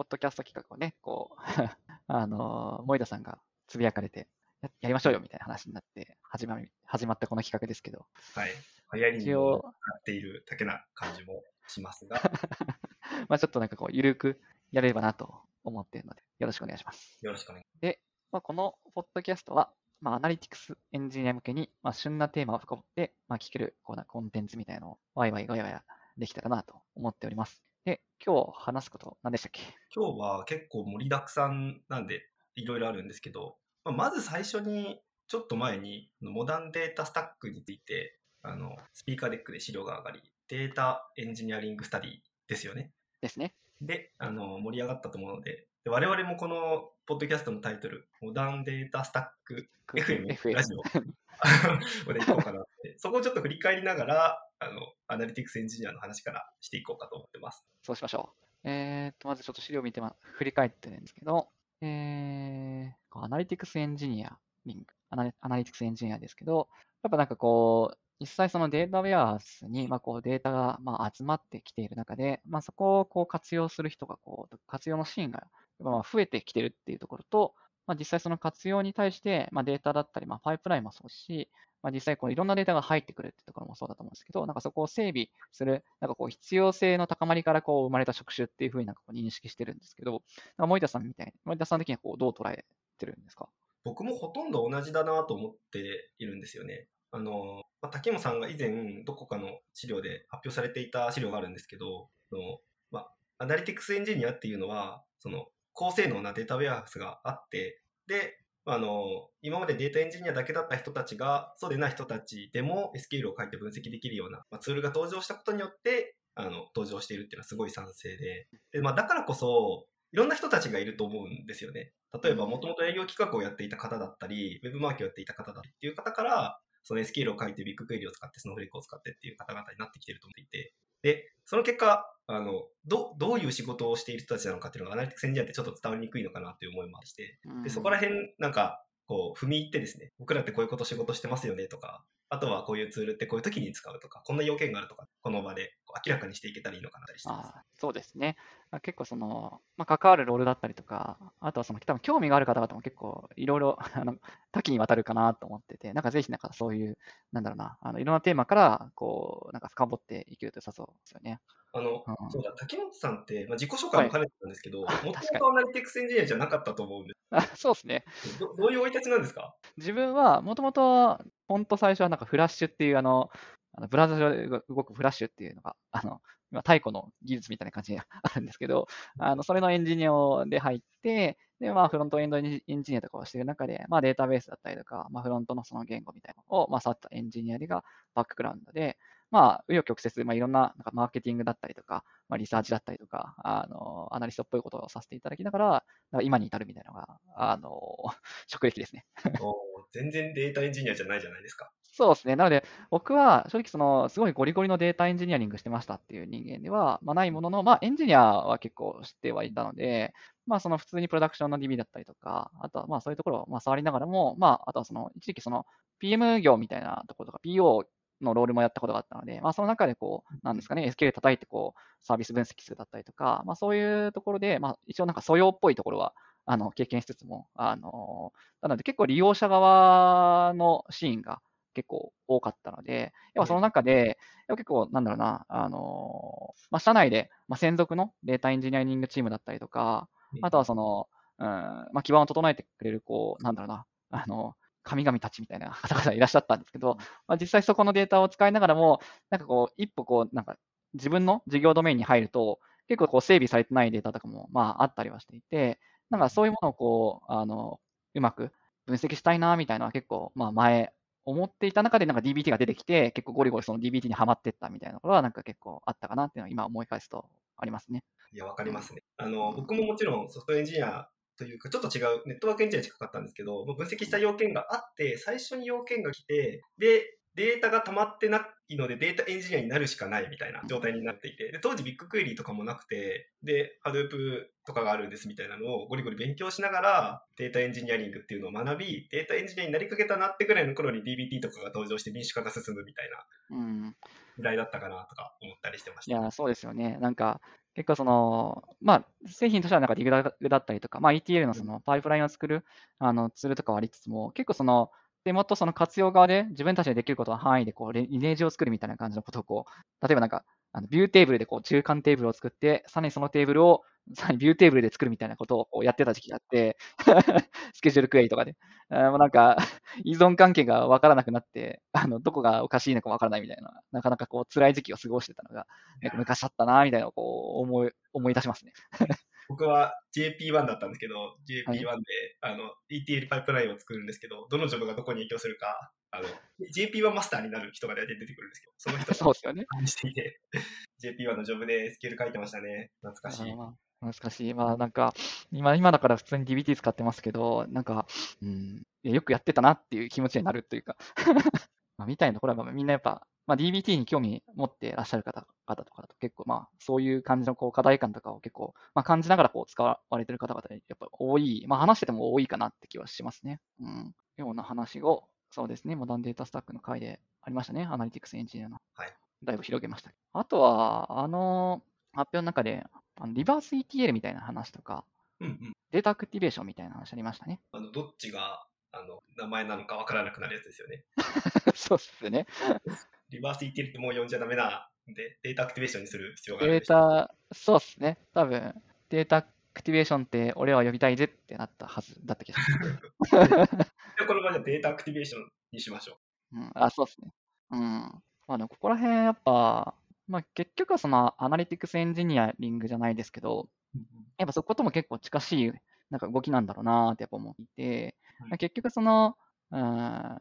ポッドキャスト企画をね、こう、あの、森田さんがつぶやかれてや、やりましょうよみたいな話になって始まり、始まったこの企画ですけど。はい。流行りになっているだけな感じもしますが。まあちょっとなんかこう、ゆるくやれればなと思っているので、よろしくお願いします。よろしくお願いします。で、まあ、このポッドキャストは、まあ、 analytics engineer 向けに、まあ、旬なテーマを深掘って、まあ、聞けるこうなコンテンツみたいなのをワイワイガヤガヤできたらなと思っております。で、今日話すこと何でしたっけ？今日は結構盛りだくさんなんで、いろいろあるんですけど、まあ、まず最初に、ちょっと前に、 modern data stack について、あの、 Speaker Deck で資料が上がり、 Data Engineering Study ですよね。ですね。で、あの、盛り上がったと思うので、で我々もこのポッドキャストのタイトル、 modern data stack FM ラジオ でいこうかなって、そこをちょっと振り返りながら、あの、 analytics engineer の話からしていこうかと思ってます。そうしましょう。えー、っと、まずちょっと資料見て、ま、振り返ってるんですけど、えー、 analytics engineering、アナ analytics engineer ですけど、やっぱなんかこう、実際そのデータウェアに、まあ、こうデータがまあ集まってきている中で、まあ、そこをこう活用する人がこう活用のシーンがまあ増えてきてるっていうところと、まあ、実際その活用に対して、まあ、データだったり、まあ、パイプラインもそうし、まあ、実際こういろんなデータが入ってくるってところもそうだと思うんですけど、なんかそこを整備する、なんかこう必要性の高まりからこう生まれた職種っていうふうになんかこう認識してるんですけど、なんか森田さんみたいに、森田さん的にはこうどう捉えてるんですか？僕もほとんど同じだなと思っているんですよね。あの、まあ、竹本さんが以前どこかの資料で発表されていた資料があるんですけど、のまあ、 analytics engineer っていうのは、その高性能なデータウェアハウスがあって、で、あの、今までデータエンジニアだけだった人たちが、そうでない人たちでも SQL を書いて分析できるような、まあ、ツールが登場したことによって、あの、登場しているっていうのはすごい賛成で、で、まあ、だからこそ、いろんな人たちがいると思うんですよね。例えば、もともと営業企画をやっていた方だったり、ウェブマーケをやっていた方だったりっていう方から、その SQL を書いて BigQuery を使って Snowflake を使ってっていう方々になってきてると思っていて、で、その結果、あの、ど、どういう仕事をしている人たちなのかっていうのが analytics engineer ってちょっと伝わりにくいのかなという思いもあって、で、そこら辺、なんか、こう、踏み入ってですね、僕らってこういうこと仕事してますよねとか、あとはこういうツールってこういう時に使うとか、こんな要件があるとか、この場で明らかにしていけたらいいのかなとしてます。あそうですね。結構その、まあ、関わるロールだったりとか、あとはその多分興味がある方々も結構いろいろ 多岐にわたるかなと思ってて、なんかぜひなんかそういう、なんだろうな、あのいろんなテーマからこう、なんか深掘っていけると良さそうですよね。あの、うん、そうだ、竹本さんって、まあ、自己紹介も兼ねてたんですけど、もともと analytics engineer じゃなかったと思うんです。あ そうですねど。どういう生い立ちなんですか？自分は、もともと、ほんと最初はなんかフラッシュっていう、あの、あのブラウザ上で動くフラッシュっていうのが、あの、今、太古の技術みたいな感じに あるんですけど、あの、それのエンジニアで入って、で、まあ、フロントエンドエンジニアとかをしている中で、まあ、データベースだったりとか、まあ、フロントのその言語みたいなのを、まあ、触ったエンジニアがバックグラウンドで、まあ、紆余曲折、まあ、いろんななんかマーケティングだったりとか、まあ、リサーチだったりとか、あの、アナリストっぽいことをさせていただきながら、今に至るみたいなのが、あの、職歴ですね。全然データエンジニアじゃないじゃないですか。そうですね。なので、僕は正直その、すごいゴリゴリのデータエンジニアリングしてましたっていう人間では、まあ、ないものの、まあ、エンジニアは結構知ってはいたので、まあ、その普通にプロダクションの DB だったりとか、あとはまあそういうところをまあ触りながらも、まあ、あとはその、一時期その PM 業みたいなところとか、PO のロールもやったことがあったので、まあ、その中でこう、なんですかね、SQL 叩いてこう、サービス分析するだったりとか、まあ、そういうところで、まあ、一応なんか素養っぽいところは、あの、経験しつつも、あの、なので結構利用者側のシーンが結構多かったので、要はその中で、結構、なんだろうな、あの、まあ、社内で、まあ、専属のデータエンジニアリングチームだったりとか、あとはその、うん、まあ、基盤を整えてくれる、こう、なんだろうな、あの、神々たちみたいな 方々いらっしゃったんですけど、まあ、実際そこのデータを使いながらも、なんかこう、一歩こう、なんか自分の事業ドメインに入ると、結構こう整備されてないデータとかも、まああったりはしていて、なんかそういうものをこう、あの、うまく分析したいな、みたいなのは結構、まあ前、思っていた中でなんか DBT が出てきて、結構ゴリゴリその DBT にはまってったみたいなところはなんか結構あったかなっていうのは今思い返すとありますね。いや、わかりますね。あの、僕ももちろんソフトエンジニアというか、ちょっと違う、ネットワークエンジニアに近かったんですけど、分析した要件があって、最初に要件が来て、で、データが溜まってないので、データエンジニアになるしかないみたいな状態になっていて、で当時 BigQuery とかもなくて、で、 Hadoop とかがあるんですみたいなのをゴリゴリ勉強しながら、データエンジニアリングっていうのを学び、データエンジニアになりかけたなってぐらいの頃に DBT とかが登場して民主化が進むみたいな、時代だったかなとか思ったりしてました。いや、そうですよね。なんか、結構その、まあ、製品としてはなんかリグだったりとか、まあ、ETL のそのパイプラインを作るあのツールとかはありつつも、結構その、でもっとその活用側で自分たちでできることの範囲でこうイメージを作るみたいな感じのことをこう、例えばなんか、あのビューテーブルでこう中間テーブルを作って、さらにそのテーブルをビューテーブルで作るみたいなことをやってた時期があって、スケジュールクエリとかで。あもうなんか、依存関係が分からなくなって、あの、どこがおかしいのか分からないみたいな、なかなかこう、辛い時期を過ごしてたのが、昔あったな、みたいなのをこう、思い、思い出しますね。僕は JP1 だったんですけど、JP1 で、はい、あの、ETL パイプラインを作るんですけど、どのジョブがどこに影響するか、あの、JP1 マスターになる人が出てくるんですけど、その人が、そうですよね。していて、JP1 のジョブでスケール書いてましたね。懐かしい。難しい。まあなんか、今、今だから普通に DBT 使ってますけど、なんか、うん、よくやってたなっていう気持ちになるというか まあ、みたいなところはみんなやっぱ、まあ、DBT に興味持ってらっしゃる方方とかだと結構まあそういう感じのこう課題感とかを結構、まあ、感じながらこう使われてる方々やっぱ多い、まあ話してても多いかなって気はしますね。うん。ような話を、そうですね、モダンデータスタックの回でありましたね。アナリティクスエンジニアの。はい。だいぶ広げました。あとは、あの、発表の中で、あのリバース ETL みたいな話とか、うんうん、データアクティベーションみたいな話ありましたね。あのどっちがあの名前なのかわからなくなるやつですよね。そうっすね。リバース ETL ってもう呼んじゃダメなんで、データアクティベーションにする必要があるデータ、そうっすね。多分、データアクティベーションって俺は呼びたいぜってなったはずだった気がします。この場合はデータアクティベーションにしましょう。うん、あ、そうっすね。うん。まあでもここら辺やっぱ、まあ結局はそのアナリティクスエンジニアリングじゃないですけど、やっぱそことも結構近しいなんか動きなんだろうなってやっぱ思っていて、はい、結局その、うん、や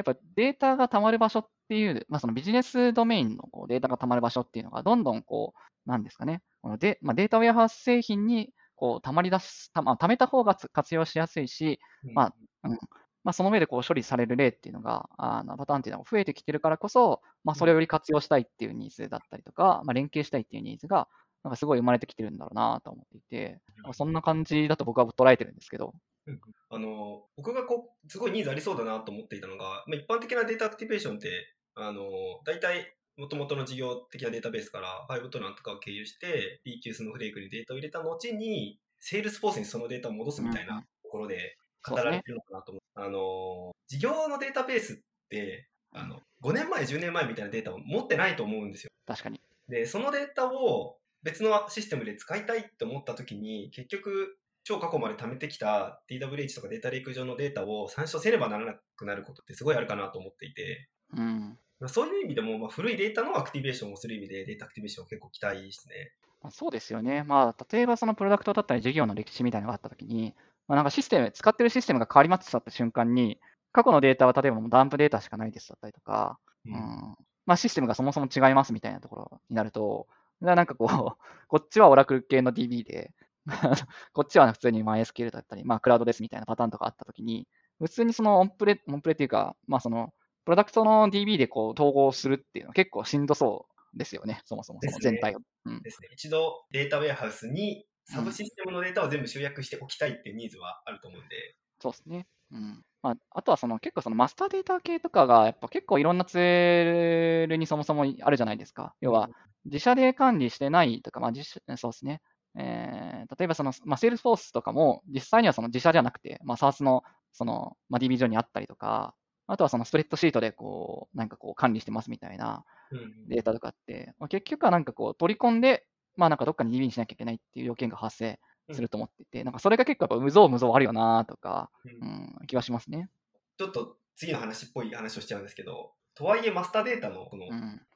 っぱデータが溜まる場所っていう、まあ、そのビジネスドメインのこうデータが溜まる場所っていうのが、どんどんこう、なんですかね、このでまあ、データウェアハウス製品にこう溜まり出す、たまあ、溜めた方が活用しやすいし、まあ、うんまあ、その上でこう処理される例っていうのが、あのパターンっていうのが増えてきてるからこそ、まあ、それをより活用したいっていうニーズだったりとか、まあ、連携したいっていうニーズが、なんかすごい生まれてきてるんだろうなと思っていて、そんな感じだと僕は捉えてるんですけど。あの僕がこうすごいニーズありそうだなと思っていたのが、まあ、一般的なデータアクティベーションってあの大体もともとの事業的なデータベースから Fivetran とかを経由して b 級スのフレークにデータを入れた後に Salesforce にそのデータを戻すみたいなところで語られてるのかなと思う,、ね、あの事業のデータベースってあの5年前10年前みたいなデータを持ってないと思うんですよ確かにでそのデータを別のシステムで使いたいと思った時に結局超過去まで貯めてきた DWH とかデータレイク上のデータを参照せねばならなくなることってすごいあるかなと思っていて、うん、そういう意味でも、まあ、古いデータのアクティベーションをする意味でデータアクティベーションを結構期待ですね。そうですよね。まあ、例えばそのプロダクトだったり事業の歴史みたいなのがあったときに、まあ、なんかシステム、使ってるシステムが変わりましたって瞬間に、過去のデータは例えばダンプデータしかないですだったりとか、うん、うん、まあ、システムがそもそも違いますみたいなところになると、なんかこう、こっちはオラクル系の DB で、こっちは普通に MySQL だったり、まあクラウドですみたいなパターンとかあったときに、普通にそのオンプレ、オンプレっていうか、まあその、プロダクトの DB でこう統合するっていうのは結構しんどそうですよね、そもそもその全体を。うん、ですね。一度データウェアハウスにサブシステムのデータを全部集約しておきたいっていうニーズはあると思うんで。そうですね。うん。まあ、あとはその結構そのマスターデータ系とかがやっぱ結構いろんなツールにそもそもあるじゃないですか。要は自社で管理してないとか、まあ、自そうですね。えー、例えばその、まあ、 Salesforce とかも実際にはその自社じゃなくて、まあ、 SaaS のその、まあ、DB 上にあったりとか、あとはそのスプレッドシートでこう、なんかこう管理してますみたいなデータとかって、まあ、結局はなんかこう取り込んで、まあなんかどっかに DB にしなきゃいけないっていう要件が発生すると思っていて、なんかそれが結構やっぱ無造無造あるよなとか、うん、気はしますね。ちょっと次の話っぽい話をしちゃうんですけど、とはいえマスターデータのこの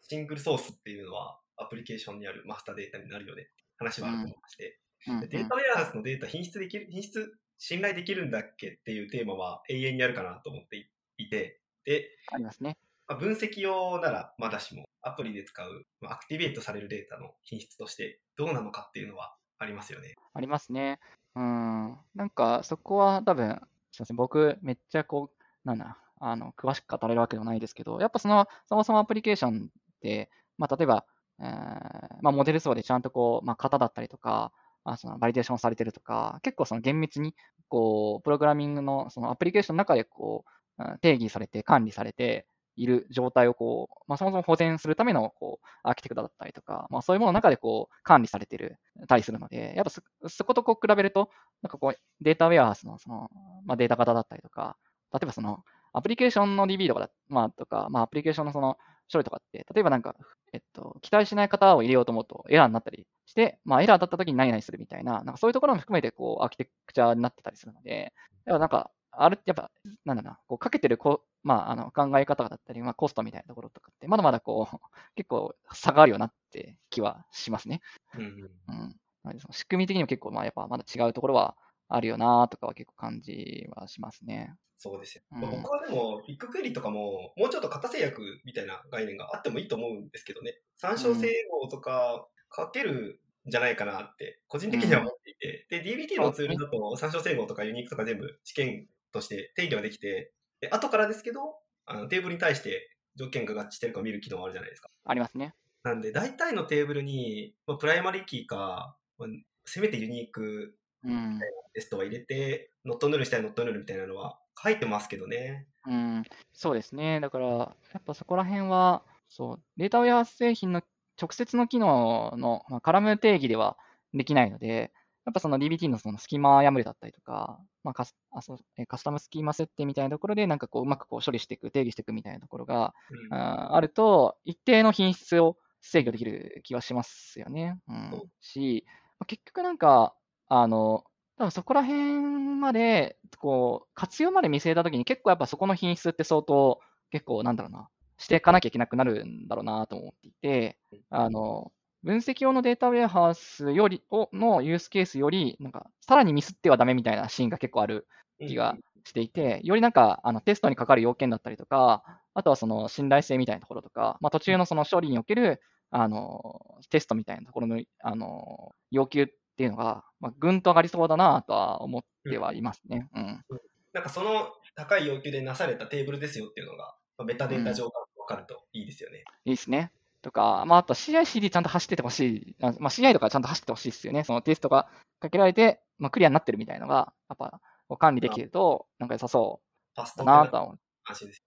シングルソースっていうのは、アプリケーションにあるマスターデータになるよねって話はあると思いまして、うん、データウェアハウスのデータ品質できる、品質信頼できるんだっけっていうテーマは永遠にあるかなと思っていて、で、ありますね。まあ、分析用ならまだしも、アプリで使う、まあ、アクティベートされるデータの品質としてどうなのかっていうのはありますよね。ありますね。うん。なんか、そこは多分、すみません、僕、めっちゃこう、なんだ、あの、詳しく語れるわけではないですけど、やっぱその、そもそもアプリケーションって、まあ、例えば、えー、まあ、モデル層でちゃんとこう、まあ、型だったりとか、まあ、そのバリデーションされてるとか、結構その厳密に、こう、プログラミングのそのアプリケーションの中でこう、定義されて管理されている状態をこう、まあ、そもそも保全するためのこうアーキテクトだったりとか、まあ、そういうものの中でこう管理されてるたりするので、やっぱそそことこう比べると、なんかこうデータウェアハウスのその、まあ、データ型だったりとか、例えばそのアプリケーションの DB とかだ、まあ、とか、まあ、アプリケーションのその処理とかって、例えばなんか、えっと、期待しない方を入れようと思うとエラーになったりして、まあ、エラーだった時に何々するみたいな、なんかそういうところも含めて、こう、アーキテクチャになってたりするので、やっぱなんか、ある、やっぱ、なんだな、こうかけてるこ、まあ、あの考え方だったり、まあ、コストみたいなところとかって、まだまだこう、結構差があるよなって気はしますね。うん、うんうん、仕組み的にも結構、まあ、やっぱまだ違うところはあるよなとかは結構感じはしますね。そうですよ。うん、僕はでも、ビッグクエリとかも、もうちょっと型制約みたいな概念があってもいいと思うんですけどね。参照整合とかかけるんじゃないかなって、個人的には思っていて。うん、で、DBT のツールだと、参照整合とかユニークとか全部試験として定義はできて、で後からですけど、あのテーブルに対して条件が合致してるかを見る機能あるじゃないですか。ありますね。なんで、大体のテーブルに、まあ、プライマリキーか、まあ、せめてユニークみたいなテストは入れて、ノットヌルしたいノットヌルみたいなのは書いてますけどね。うん、そうですね。だから、やっぱそこら辺は、そう、データウェア製品の直接の機能の、まあ、カラム定義ではできないので、やっぱその DBT のそのスキマ破れだったりとか、まあカスあそカスタムスキーマ設定みたいなところで、なんかこう、うまくこう処理していく、定義していくみたいなところが、うん、ああると、一定の品質を制御できる気はしますよね。うん、し、まあ、結局なんか、あの、多分そこら辺まで、こう、活用まで見据えたときに結構やっぱそこの品質って相当、結構なんだろうな、していかなきゃいけなくなるんだろうなと思っていて、あの、分析用のデータウェアハウスよりをのユースケースより、なんか、さらにミスってはダメみたいなシーンが結構ある気がしていて、よりなんか、あの、テストにかかる要件だったりとか、あとはその信頼性みたいなところとか、まあ、途中のその処理における、あの、テストみたいなところの、あの、要求っていうのが、まあ、ぐんと上がりそうだなとは思ってはいますね。うん。なんかその高い要求でなされたテーブルですよっていうのが、まあ、メタデータ上から分かるといいですよね。うん、いいですね。とか、まあ、あと CI/CD ちゃんと走っててほしい。まあ、CI とかちゃんと走ってほしいですよね。そのテストがかけられて、まあ、クリアになってるみたいなのが、やっぱ、管理できると、なんか良さそうだなとは思う。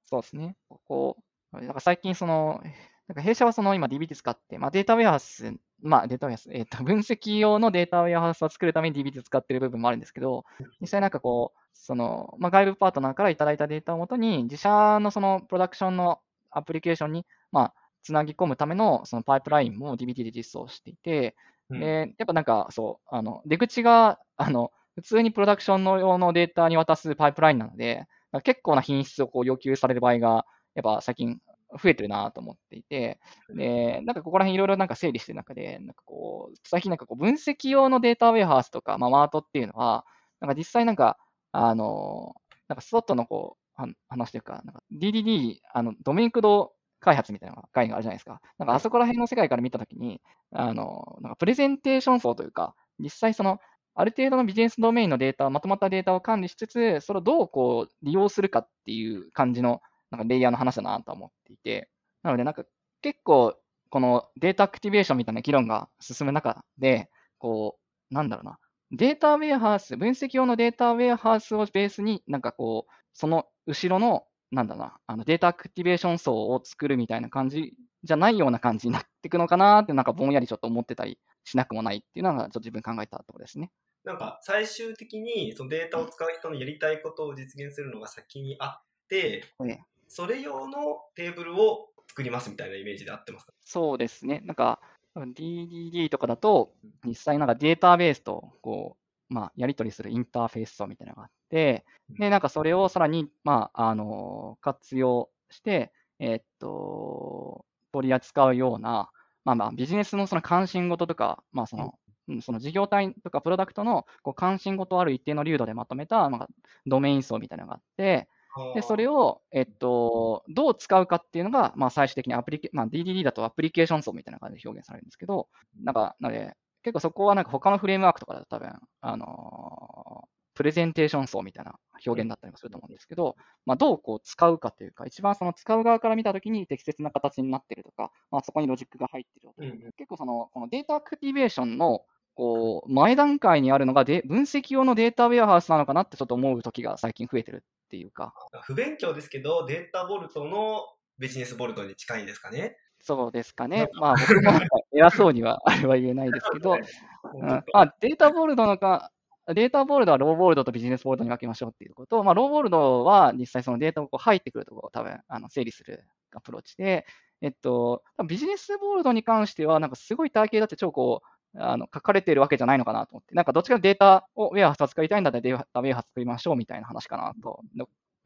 そうですね。ここ、なんか最近その、なんか弊社はその今 DBT 使って、まあ、データウェアハウス、まあ、データウェアハウス、えっ、ー、と、分析用のデータウェアハウスを作るために DBT 使ってる部分もあるんですけど、実際なんかこう、その、まあ、外部パートナーからいただいたデータをもとに、自社のそのプロダクションのアプリケーションに、まあ、つなぎ込むためのそのパイプラインも DBT で実装していて、うん、でやっぱなんかそう、あの出口があの普通にプロダクションの用のデータに渡すパイプラインなので、結構な品質をこう要求される場合が、やっぱ最近増えてるなと思っていて、で、なんかここら辺いろいろなんか整理してる中で、なんかこう、最近なんかこう分析用のデータウェアハウスとか、まあ、マートっていうのは、なんか実際なんか、あの、なんか外のこう、話というか、なんか DDD、あの、ドメインクド開発みたいな概念があるじゃないですか。なんかあそこら辺の世界から見たときに、あの、なんかプレゼンテーション層というか、実際その、ある程度のビジネスドメインのデータ、まとまったデータを管理しつつ、それをどうこう利用するかっていう感じのなんかレイヤーの話だなと思っていて、なのでなんか結構このデータアクティベーションみたいな議論が進む中で、こう、なんだろうな、データウェアハウス、分析用のデータウェアハウスをベースに、なんかこう、その後ろのなんだな、あのデータアクティベーション層を作るみたいな感じじゃないような感じになっていくのかなって、なんかぼんやりちょっと思ってたりしなくもないっていうのが、ちょっと自分考えたところですね。なんか最終的にそのデータを使う人のやりたいことを実現するのが先にあって、ね、それ用のテーブルを作りますみたいなイメージで合ってますか？そうですね。なんか DDD とかだと、実際なんかデータベースとこう、まあ、やり取りするインターフェース層みたいなのがあって、で、なんかそれをさらに、まあ、あの、活用して、えー、っと、取り扱うような、まあまあ、ビジネスのその関心事とか、まあその、うん、その事業体とかプロダクトのこう関心事ある一定の流度でまとめた、まあ、ドメイン層みたいなのがあって、で、それを、えっと、どう使うかっていうのが、まあ、最終的にアプリケ、まあ、DDD だとアプリケーション層みたいな感じで表現されるんですけど、なんか、なので、結構そこはなんか他のフレームワークとかだと多分、あのプレゼンテーション層みたいな表現だったりもすると思うんですけど、まあ、どうこう使うかというか、一番その使う側から見たときに適切な形になっているとか、まあ、そこにロジックが入っているとか、うん、結構そのこのデータアクティベーションのこう前段階にあるのがで分析用のデータウェアハウスなのかなってちょっと思うときが最近増えてるっていうか。不勉強ですけど、データボルトのビジネスボルトに近いですかね。そうですかね。まあ、僕も偉そうにはあれは言えないですけど、うん、まあ、データボルトのか、Data Vault は Raw Vault と Business Vault に分けましょうっていうことまあ、 Raw Vault は実際そのデータをこう入ってくるところを多分あの整理するアプローチで、えっと、 Business Vault に関しては、なんかすごい体系だって超こう、あの書かれているわけじゃないのかなと思って、なんかどっちかデータウェアハウスを作りたいんだったらデータウェアハウス作りましょうみたいな話かなと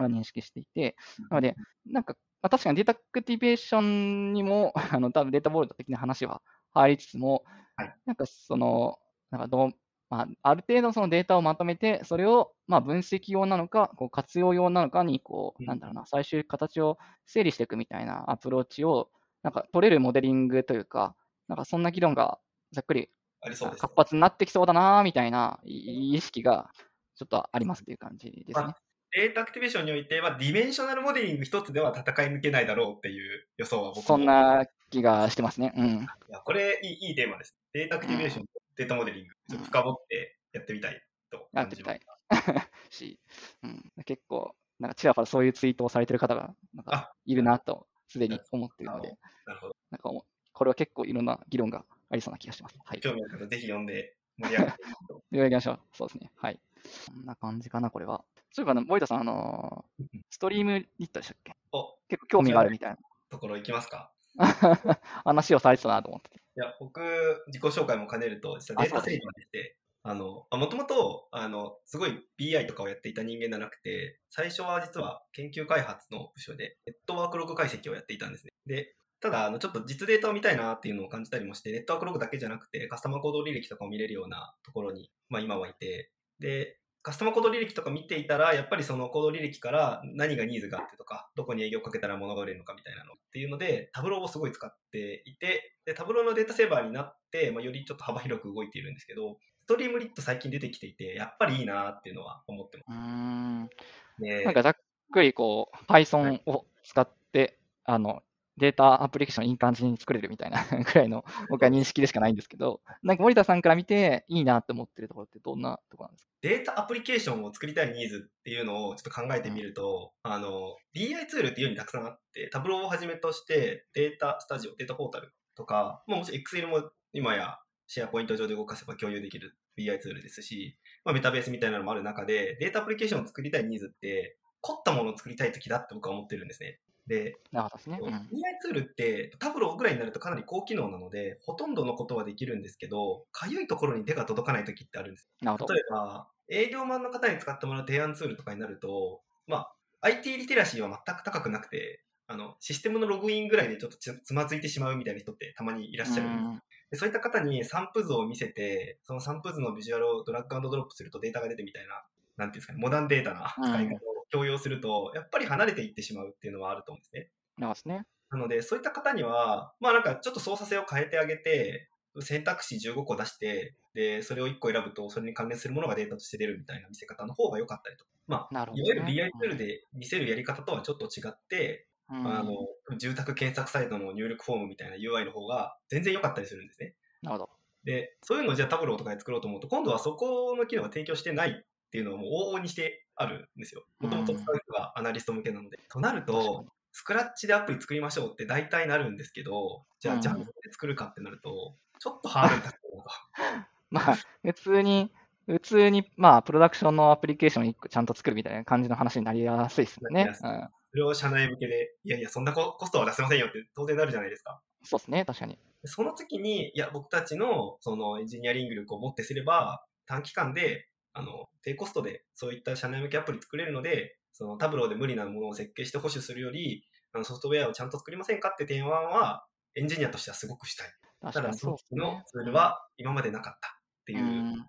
認識していて、なので、なんか、まあ、確かに data activation にも、あの多分 Data Vault 的な話は入りつつも、はい、なんかその、なんかどう、まあ、ある程度そのデータをまとめて、それをまあ分析用なのか、こう活用用なのかに、こう、なんだろうな、最終形を整理していくみたいなアプローチを、なんか取れるモデリングというか、なんかそんな議論がざっくり活発になってきそうだな、みたいな意識がちょっとありますっていう感じですね。 data activation においては、 dimensional modeling 一つでは戦い抜けないだろうっていう予想は僕そんな気がしてますね。うん。いやこれいい、いいテーマです。 data activation と data modeling、ちょっと深掘ってやってみたいとやってみたい。し、うん、結構、なんかちらほらそういうツイートをされてる方がなんかいるなと、すでに思っているので、なるほど。なんかこれは結構いろんな議論がありそうな気がします。はい、興味ある方、ぜひ読んで盛り上げていきましょう。そうですね。はい。こんな感じかな、これは。そういえば、ボイタさん、あのー、 Streamlit でしたっけ？結構興味があるみたいな。ところ行きますか？話をされてたなと思っていや、僕、自己紹介も兼ねると、実はデータセーバーでして、あの、もともと、あの、すごい BI とかをやっていた人間じゃなくて、最初は実は研究開発の部署で、ネットワークログ解析をやっていたんですね。で、ただ、あの、ちょっと実データを見たいなっていうのを感じたりもして、ネットワークログだけじゃなくて、カスタマー行動履歴とかを見れるようなところに、まあ今はいて、で、カスタマー行動履歴とか見ていたら、やっぱりその行動履歴から何がニーズがあってとか、どこに営業かけたら物が売れるのかみたいなのっていうので、タブローをすごい使っていて、でタブローのデータセーバーになって、まあ、よりちょっと幅広く動いているんですけど、ストリームリット最近出てきていて、やっぱりいいなっていうのは思ってます。うんなんかざっくりこう、Python を使って、はい、あの、データアプリケーションいい感じに作れるみたいな ぐらいの僕は認識でしかないんですけど、なんか森田さんから見ていいなって思ってるところってどんなところなんですか？データアプリケーションを作りたいニーズっていうのをちょっと考えてみると、うん、あの、BI ツールっていうようにたくさんあって、タブローをはじめとしてデータスタジオ、データポータルとか、まあ、もし Excel も今やシェアポイント上で動かせば共有できる BI ツールですし、まあ、メタベースみたいなのもある中で、データアプリケーションを作りたいニーズって、凝ったものを作りたい時だって僕は思ってるんですね。で、なるほどですね。うん、AI ツールってタブローぐらいになるとかなり高機能なので、ほとんどのことはできるんですけど、かゆいところに手が届かない時ってあるんです。なるほど。例えば、営業マンの方に使ってもらう提案ツールとかになると、まあ、IT リテラシーは全く高くなくて、あの、システムのログインぐらいでちょっとつまずいてしまうみたいな人ってたまにいらっしゃるんです。でそういった方に散布図を見せて、その散布図のビジュアルをドラッグアンドドロップするとデータが出てみたいな、なんていうんですかね、モダンデータな使い方を強要すると、やっぱり離れていってしまうっていうのはあると思うんですね。なすね。なので、そういった方には、まあなんかちょっと操作性を変えてあげて、選択肢15個出して、で、それを1個選ぶと、それに関連するものがデータとして出るみたいな見せ方の方が良かったりと。まあ、ね、いわゆる BI ツールで見せるやり方とはちょっと違って、うん、あの、住宅検索サイトの入力フォームみたいな UI の方が全然良かったりするんですね。なるほど。で、そういうのをじゃあタブローとかで作ろうと思うと、今度はそこの機能が提供してないっていうのはもう往々にしてあるんですよ。もともと使う人がアナリスト向けなので。となると、スクラッチでアプリ作りましょうって大体なるんですけど、じゃあ、ジャンプで作るかってなると、ちょっとハードル高いなと。まあ、普通に、普通に、まあ、プロダクションのアプリケーション1個ちゃんと作るみたいな感じの話になりやすいですよね。それを社内向けで、いやいや、そんなコストは出せませんよって当然なるじゃないですか。そうですね、確かに。その時に、いや、僕たちのそのエンジニアリング力を持ってすれば、短期間で、あの、低コストでそういった社内向けアプリ作れるので、そのタブローで無理なものを設計して保守するより、あのソフトウェアをちゃんと作りませんかって提案は、エンジニアとしてはすごくしたい。ただ、そのツールは今までなかったっていう、うん、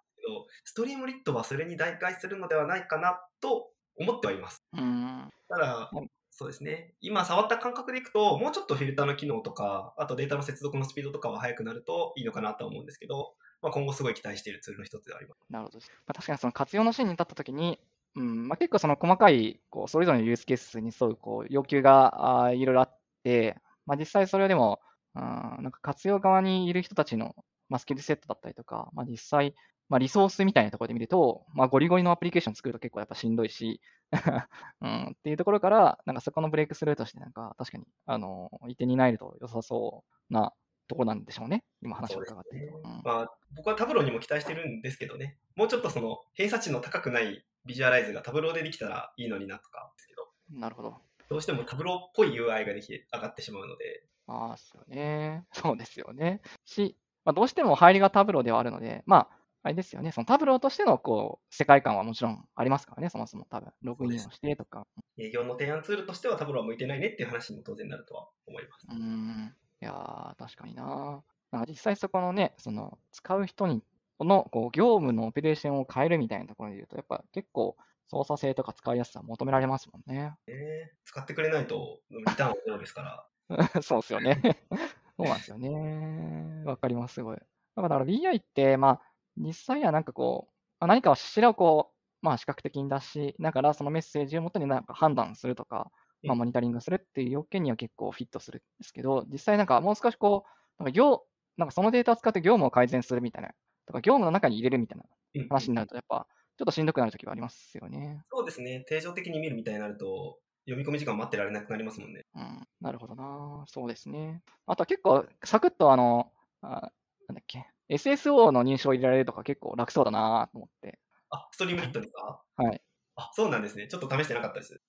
ストリームリットはそれに代替するのではないかなと思ってはいます。うん、ただ、そうですね。今触った感覚でいくと、もうちょっとフィルターの機能とか、あとデータの接続のスピードとかは速くなるといいのかなと思うんですけど、まあ、今後すごい期待しているツールの一つであります。なるほど。まあ、確かにその活用のシーンに立ったときに、うんまあ、結構その細かいこうそれぞれのユースケースに沿うこう要求があいろいろあって、まあ、実際それでも、うん、なんか活用側にいる人たちの、ま、スキルセットだったりとか、まあ、実際まあ、リソースみたいなところで見ると、まあ、ゴリゴリのアプリケーション作ると結構やっぱしんどいし、うん、っていうところから、なんかそこのブレイクスルーとして、なんか確かに、あの、一手になると良さそうなとこなんでしょうね、今話を伺ってまあ、僕はタブローにも期待してるんですけどね、もうちょっとその偏差値の高くないビジュアライズがタブローでできたらいいのになとかですけど、なるほど。どうしてもタブローっぽい UI ができて上がってしまうので。ああ、そうね。そうですよね。し、まあ、どうしても入りがタブローではあるので、まあ、あれですよね、そのタブローとしてのこう世界観はもちろんありますからね、そもそも多分、ログインをしてとか。営業の提案ツールとしてはタブローは向いてないねっていう話にも当然なるとは思います。うん。いや確かにな。なんか実際そこのね、その使う人にのこう業務のオペレーションを変えるみたいなところで言うと、やっぱ結構操作性とか使いやすさ求められますもんね。えー、使ってくれないとリターンはゼロですから。そうですよね。そうなんですよね。わかります、すごい。だから BI って、まあ、実際はなんかこう、何かをしらをこう、まあ視覚的に出しながら、そのメッセージをもとになんか判断するとか、まあモニタリングするっていう要件には結構フィットするんですけど、実際なんかもう少しこう、なんか業、なんかそのデータを使って業務を改善するみたいな、とか業務の中に入れるみたいな話になると、やっぱちょっとしんどくなるときはありますよね。そうですね。定常的に見るみたいになると、読み込み時間待ってられなくなりますもんね。うん、なるほどな。そうですね。あとは結構、サクッとあの、あなんだっけ、SSO の認証を入れられるとか結構楽そうだなと思って。あ、ストリームリットですか？はい。あ、そうなんですね。ちょっと試してなかったです。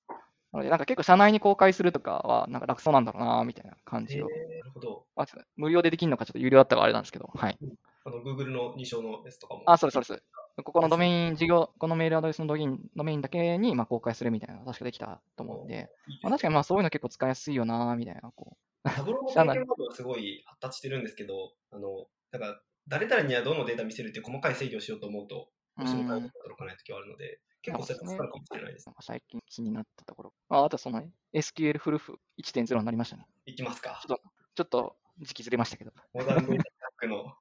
なので、なんか結構社内に公開するとかは、なんか楽そうなんだろうなみたいな感じを。なるほど。まあ、無料でできるのか、ちょっと有料だったらあれなんですけど、はい。あの、Google の認証のやつとかも。あ、そうです、そうです。ここのドメイン、事業、このメールアドレスのドメインドメインだけにまあ公開するみたいなのが確かできたと思うんで、まあ、確かにまあそういうの結構使いやすいよなみたいな、こう。タブローの経験モードはすごい発達してるんですけど、あの、なんか誰々にはどのデータ見せるって細かい制御をしようと思うと、届かない時はあるので、結構それ使うかもしれないです。ね、最近気になったところ。ああとその SQL フルフ1.0になりましたね。いきますか。ちょっと、ちょっと時期ずれましたけど。モダンデ ータックの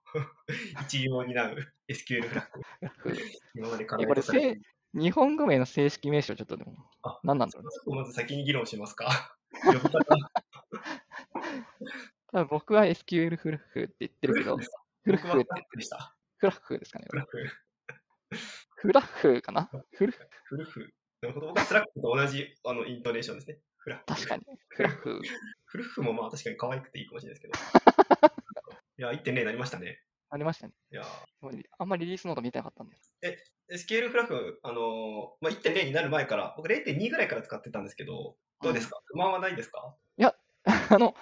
一員を担う SQL フラッグ。今まで考えてれ日本語名の正式名称ちょっとでも、あ何なんだろう、ね、まず先に議論しますか。多分僕は SQL フルフって言ってるけど、フルフって言ってました。フラッフですかね。フラッフ。フラッフかな？フル？フルフ。なるほど。僕は Slack と同じあのイントネーションですね。フラッフ。確かに。フラッフ。フルフもまあ確かに可愛くていいかもしれないですけど。いや、1.0になりましたね。なりましたね。いやあんまりリリースノート見てなかったんです。え、SQL フラフ、あのまあ、1.0になる前から、僕0.2ぐらいから使ってたんですけど、どうですか、不満はないですか？いや、あの、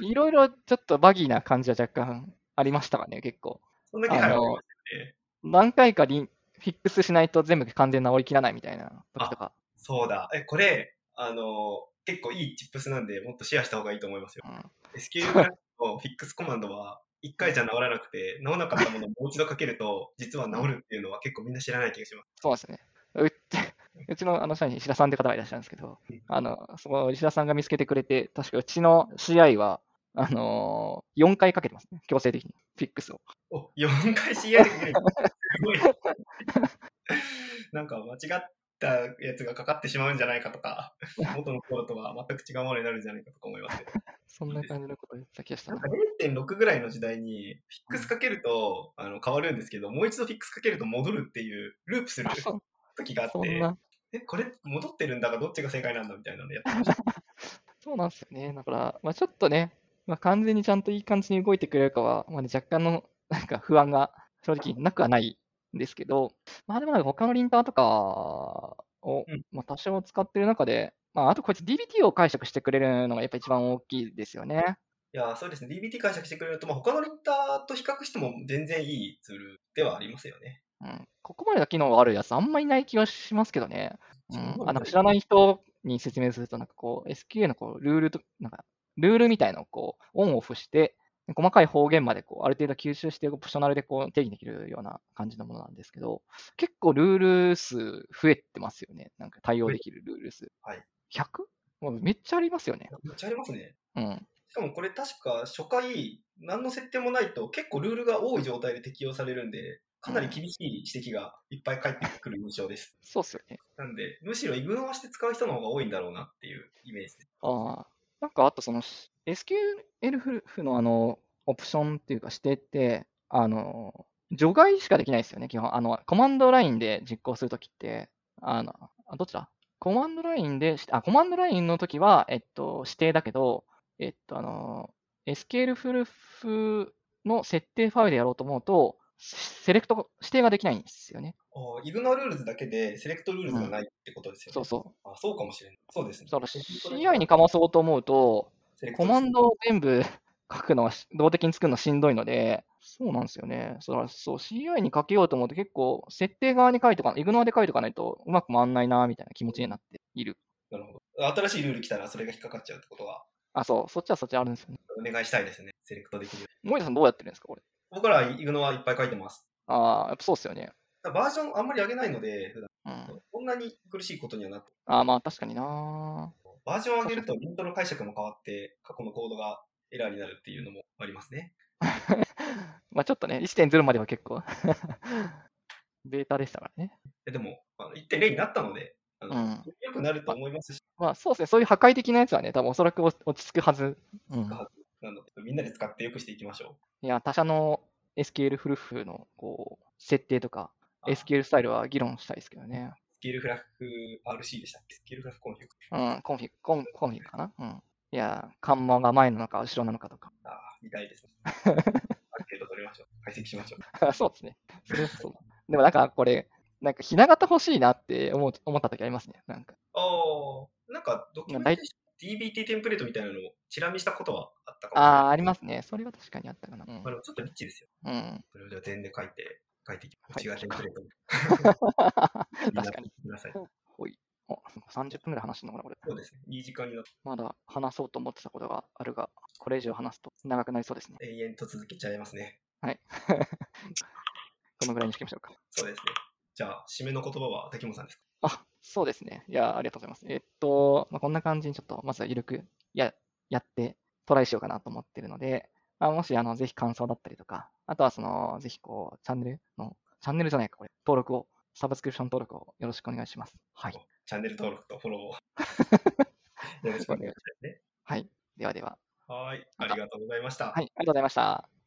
いろいろちょっとバギーな感じは若干ありましたかね、結構。そんな気配ありましたね。何回かリンフィックスしないと全部完全に治りきらないみたいな時とか。そうだ。え、これ、あの、結構いいチップスなんで、もっとシェアした方がいいと思いますよ。うん、SQL のフィックスコマンドは、1回じゃ治らなくて、治らなかったものをもう一度かけると、実は治るっていうのは結構みんな知らない気がします。そうですね。ううちのあの社員、石田さんって方がいらっしゃるんですけど、あの、その石田さんが見つけてくれて、確かうちの CI は、あのー、4回かけてますね、強制的に、フィックスを。お、4回 CI できるすごい。なんか間違ったやつがかかってしまうんじゃないかとか、元の頃とは全く違うものになるんじゃないかとか思いますけど。そんな感じのこと言った気がしたな。なんか0.6ぐらいの時代に、フィックスかけると、あの変わるんですけど、もう一度フィックスかけると戻るっていう、ループする時があって、え、これ戻ってるんだがどっちが正解なんだみたいなのやってました。そうなんですよね。だから、まあ、ちょっとね、まあ、完全にちゃんといい感じに動いてくれるかは、まあね、若干の なんか不安が正直なくはないんですけど、まあでもなんか他のリンターとかを、まあ、多少使ってる中で、まあ、あとこいつ DBT を解釈してくれるのがやっぱ一番大きいですよね。いや、そうですね。DBT 解釈してくれると、まあ、他のリンターと比較しても全然いいツールではありますよね。うん。ここまでの機能があるやつあんまりない気がしますけどね。うん。あ、なんか知らない人に説明すると、なんかこう、SQL のこうルールと、なんかルールみたいのをこう、オンオフして、細かい方言までこうある程度吸収して、オプショナルでこう定義できるような感じのものなんですけど、結構ルール数増えてますよね。なんか対応できるルール数。はい。100? もうめっちゃありますよね。めっちゃありますね。うん。しかもこれ確か初回、何の設定もないと結構ルールが多い状態で適用されるんで、かなり厳しい指摘がいっぱい返ってくる印象です。そうっすよね。なんで、むしろ異文化して使う人の方が多いんだろうなっていうイメージです。ああ。なんかあとその SQL フのあの、オプションっていうか指定って、あの、除外しかできないですよね、基本。あの、コマンドラインで実行するときって、あの、あどっちだコマンドラインで、あ、コマンドラインのときは、えっと、指定だけど、えっと、あの、SQL フルフの設定ファイルでやろうと思うと、 select、指定ができないんですよね。あ ignore rules だけで select rules がないってことですよね。そうそう。あそうかもしれない。そうですね。だから CI にかまそうと思うと、コマンドを全部書くのはし動的に作るのしんどいので、そうなんですよね。そらそう CI に書けようと思うと結構設定側に書いとか、 ignore で書いとかないとうまく回んないなみたいな気持ちになっている。なるほど。新しいルール来たらそれが引っかかっちゃうってことは、あ、そう、そっちはそっちあるんですよね。お願いしたいですね。セレクトできる。森田さんどうやってるんですか、これ。僕らイグノはいっぱい書いてます。ああ、やっぱそうっすよね。バージョンあんまり上げないので、普段うん。こんなに苦しいことにはなってああ、まあ確かになバージョンを上げるとビントの解釈も変わって、過去のコードがエラーになるっていうのもありますね。まあちょっとね、1.0までは結構 ベータでしたからね。えでも、あの1.0になったので、あのうん。良くなると思いますし、まあそうですね、そういう破壊的なやつはね、多分おそらく落落ち着くはず。うん。なのでみんなで使って良くしていきましょいや、他社の SQL フルフのこう設定とか、SQL スタイルは議論したいですけどね。スキルフラッグ RC でしたっけスキルフラッグコンフィグ。うん、 config、コン config かな？うん。いや、カンマが前なのか後ろなのかとか。ああ、見たいですね。ある程度取りましょう。解析しましょう。そうですね。それはそうだ。でもなんかこれ、なんかひな形欲しいなって思う思った時ありますね。なんか。ああ、なんかドキュメンテーシ DBT テンプレートみたいなのをチラ見したことはあったかも。ああ、ありますね。それは確かにあったかな。うんあのちょっとリッチですよ。うん。それをじゃあ全で書いて、書いていきはい内側テンプレート に。確かに。ください。ほい。お30分ぐらい話してんのかな、これ。そうですね。いい時間になってまだ話そうと思ってたことがあるが、これ以上話すと長くなりそうですね。永遠と続けちゃいますね。このぐらいにしましょうか。そうですね。じゃあ、締めの言葉は滝本さんですか？あ、そうですね。いや、ありがとうございます。えっと、まあ、こんな感じにちょっと、まずは緩くややってトライしようかなと思ってるので、まあ、もし、あの、ぜひ感想だったりとか、あとは、その、ぜひ、こう、チャンネルの、チャンネルじゃないか、これ、登録を、サブスクリプション登録をよろしくお願いします。はい。チャンネル登録とフォローを よろしくお願いしますね。はい。ではでは。はい。ありがとうございました。はい。ありがとうございました。